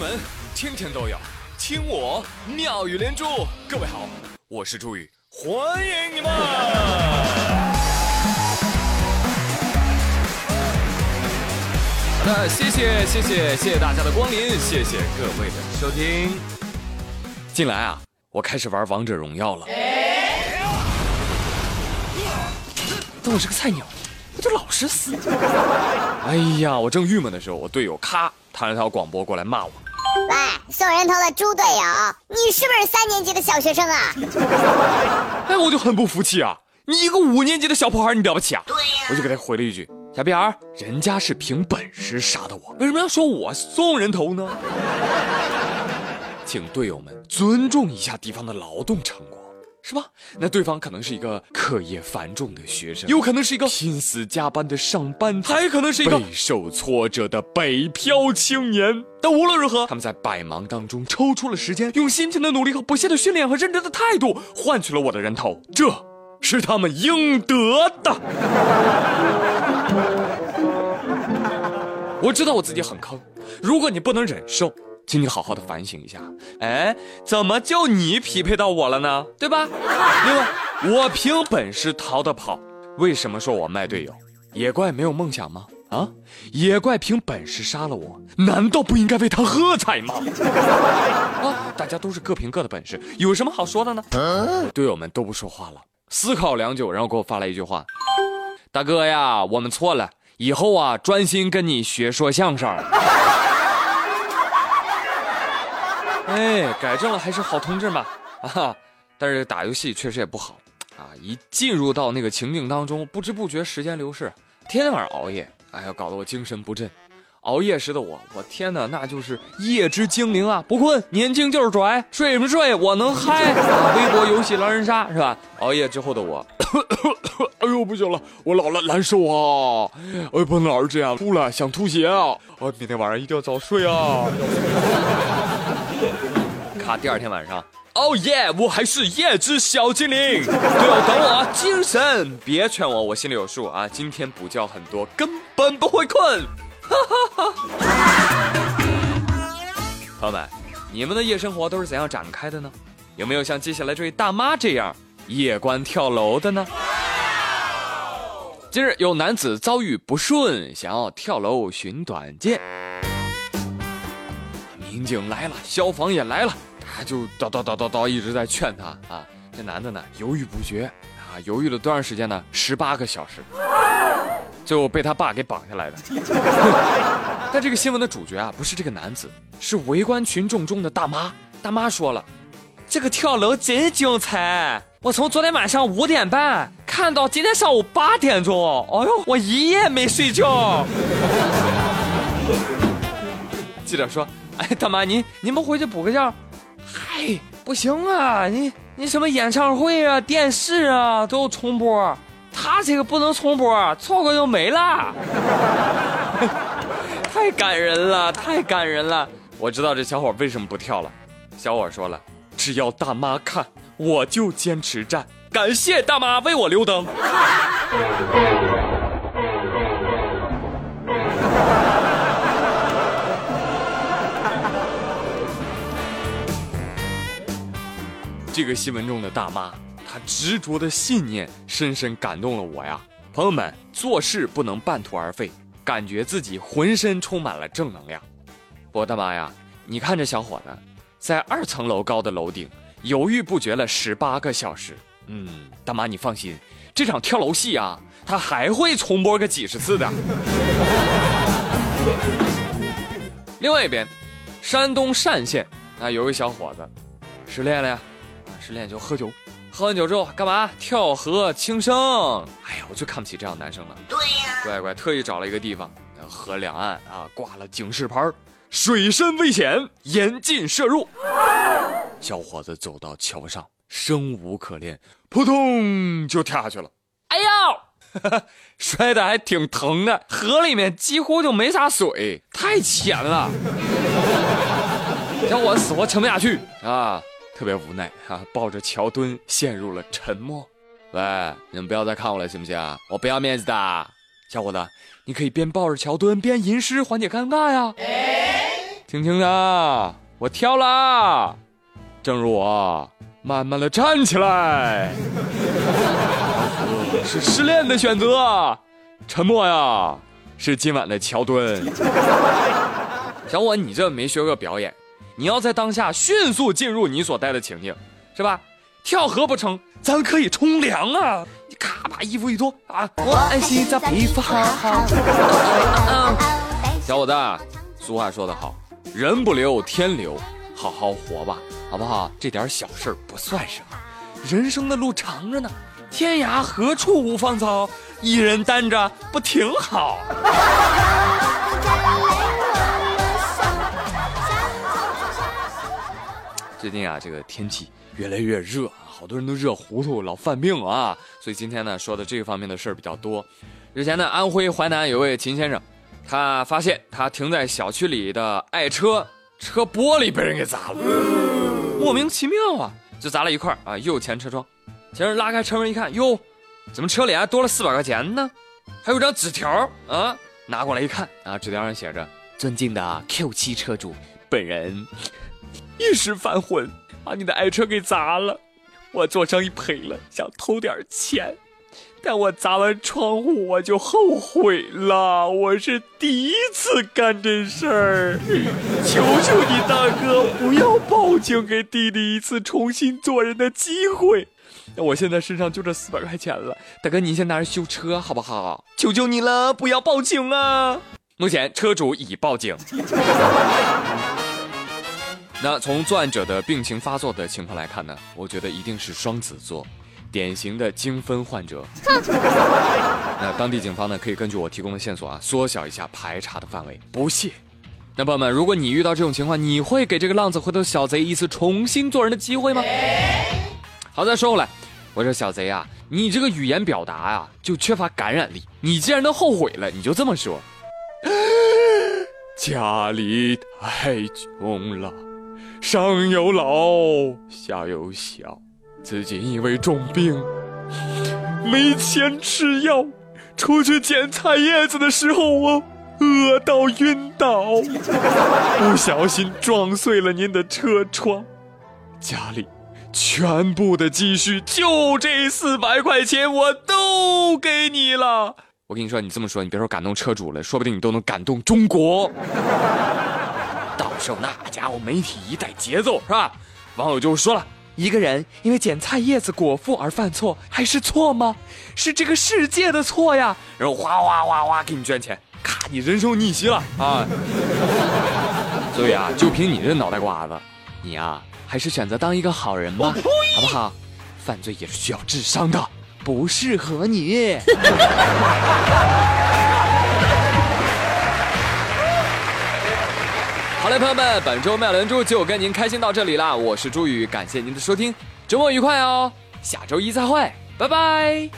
门天天都有，听我妙语连珠。各位好，我是朱宇，欢迎你们！好的，谢谢谢谢谢谢大家的光临，谢谢各位的收听。近来啊，我开始玩王者荣耀了，但我是个菜鸟，我就老是死。哎呀，我正郁闷的时候，我队友咔弹了条广播过来骂我。喂，送人头的猪队友，你是不是三年级的小学生啊？哎，我就很不服气啊！你一个五年级的小破孩，你了不起啊？对呀，我就给他回了一句：“小屁孩，人家是凭本事杀的我，为什么要说我送人头呢？” 请队友们尊重一下敌方的劳动成果。是吧？那对方可能是一个课业繁重的学生，有可能是一个拼死加班的上班族，还可能是一个备受挫折的北漂青年。但无论如何，他们在百忙当中抽出了时间，用辛勤的努力和不懈的训练和认真的态度，换取了我的人头，这是他们应得的。我知道我自己很坑，如果你不能忍受。请你好好的反省一下，哎，怎么就你匹配到我了呢？对吧？另外，我凭本事逃得跑，为什么说我卖队友？野怪没有梦想吗？啊，野怪凭本事杀了我，难道不应该为他喝彩吗？啊，大家都是各凭各的本事，有什么好说的呢？队友们都不说话了，思考良久，然后给我发来一句话：大哥呀，我们错了，以后啊，专心跟你学说相声。哎，改正了还是好同志嘛啊！但是打游戏确实也不好啊，一进入到那个情境当中，不知不觉时间流逝，天天晚上熬夜，哎呀，搞得我精神不振。熬夜时的我，我天哪，那就是夜之精灵啊！不困，年轻就是拽，睡不睡我能嗨。微博游戏狼人杀是吧？熬夜之后的我，哎呦不行了，我老了难受啊！哎，不能老是这样，吐了想吐血啊！我明天晚上一定要早睡啊！卡第二天晚上，哦耶，我还是夜之小精灵。对哦，等我啊，精神，别劝我，我心里有数啊。今天补觉很多，根本不会困。哈哈哈。朋友们，你们的夜生活都是怎样展开的呢？有没有像接下来这位大妈这样夜观跳楼的呢？今日有男子遭遇不顺，想要跳楼寻短见。民警来了，消防也来了，他就叨叨叨叨叨一直在劝他啊。这男的呢犹豫不决啊，犹豫了多长时间呢？十八个小时，最后被他爸给绑下来的。但这个新闻的主角啊，不是这个男子，是围观群众中的大妈。大妈说了，这个跳楼真精彩，我从昨天晚上五点半看到今天上午八点钟，哎呦，我一夜没睡觉。记者说。哎，大妈，您您们回去补个觉。嗨，不行啊，你你什么演唱会啊、电视啊都重播，他这个不能重播，错过就没了。太感人了，太感人了。我知道这小伙为什么不跳了。小伙说了，只要大妈看，我就坚持站。感谢大妈为我留灯。这个新闻中的大妈，她执着的信念深深感动了我呀！朋友们，做事不能半途而废，感觉自己浑身充满了正能量。我大妈呀，你看这小伙子，在二层楼高的楼顶犹豫不决了十八个小时。嗯，大妈你放心，这场跳楼戏啊，他还会重播个几十次的。另外一边，山东单县啊，有位小伙子失恋了呀。失恋就喝酒，喝完酒之后干嘛？跳河轻生。哎呀，我最看不起这样的男生了。对呀，乖乖特意找了一个地方，河两岸啊挂了警示牌，水深危险，严禁涉入。小伙子走到桥上，生无可恋，扑通就跳下去了。哎呦，摔的还挺疼的，河里面几乎就没啥水，太浅了。小伙子死活沉不下去啊。特别无奈啊，抱着桥墩陷入了沉默。喂，你们不要再看我了，行不行？我不要面子的，小伙子，你可以边抱着桥墩边吟诗缓解尴尬呀。听听呢，我跳了！正如我慢慢的站起来，是失恋的选择，沉默呀，是今晚的桥墩。小伙，你这没学过表演，你要在当下迅速进入你所待的情境，是吧？跳河不成，咱可以冲凉啊！你咔把衣服一脱啊！我爱洗澡，皮肤好好。小伙子，俗话说得好，人不留天留，好好活吧，好不好？这点小事不算什么，人生的路长着呢，天涯何处无芳草，一人单着不挺好？最近啊，这个天气越来越热，好多人都热糊涂，老犯病啊。所以今天呢，说的这方面的事儿比较多。日前呢，安徽淮南有位秦先生，他发现他停在小区里的爱车车玻璃被人给砸了，莫名其妙啊，就砸了一块啊，右前车窗。先生拉开车门一看，哟，怎么车里还多了四百块钱呢？还有张纸条啊，拿过来一看啊，纸条上写着：“尊敬的 Q7 车主，本人。”一时犯浑，把你的爱车给砸了，我做生意赔了，想偷点钱，但我砸完窗户我就后悔了，我是第一次干这事儿，求求你大哥不要报警，给弟弟一次重新做人的机会。那我现在身上就这四百块钱了，大哥您先拿着修车好不好？求求你了，不要报警啊！目前车主已报警。那从作案者的病情发作的情况来看呢，我觉得一定是双子座，典型的精分患者。那当地警方呢，可以根据我提供的线索啊，缩小一下排查的范围。不谢。那朋友们，如果你遇到这种情况，你会给这个浪子回头小贼一次重新做人的机会吗？好，再说回来，我说小贼啊，你这个语言表达啊，就缺乏感染力。你既然都后悔了，你就这么说：家里太穷了。上有老，下有小，自己因为重病，没钱吃药，出去捡菜叶子的时候，我饿到晕倒，不小心撞碎了您的车窗，家里全部的积蓄就这四百块钱，我都给你了。我跟你说，你这么说，你别说感动车主了，说不定你都能感动中国。时候那家伙媒体一带节奏是吧？网友就说了：一个人因为捡菜叶子果腹而犯错，还是错吗？是这个世界的错呀！然后哗哗哗哗给你捐钱，咔，你人生逆袭了啊！所以啊，就凭你这脑袋瓜子，你啊，还是选择当一个好人吧，好不好？犯罪也是需要智商的，不适合你。来，朋友们，本周妙连珠就跟您开心到这里啦！我是朱宇，感谢您的收听，周末愉快哦！下周一再会，拜拜。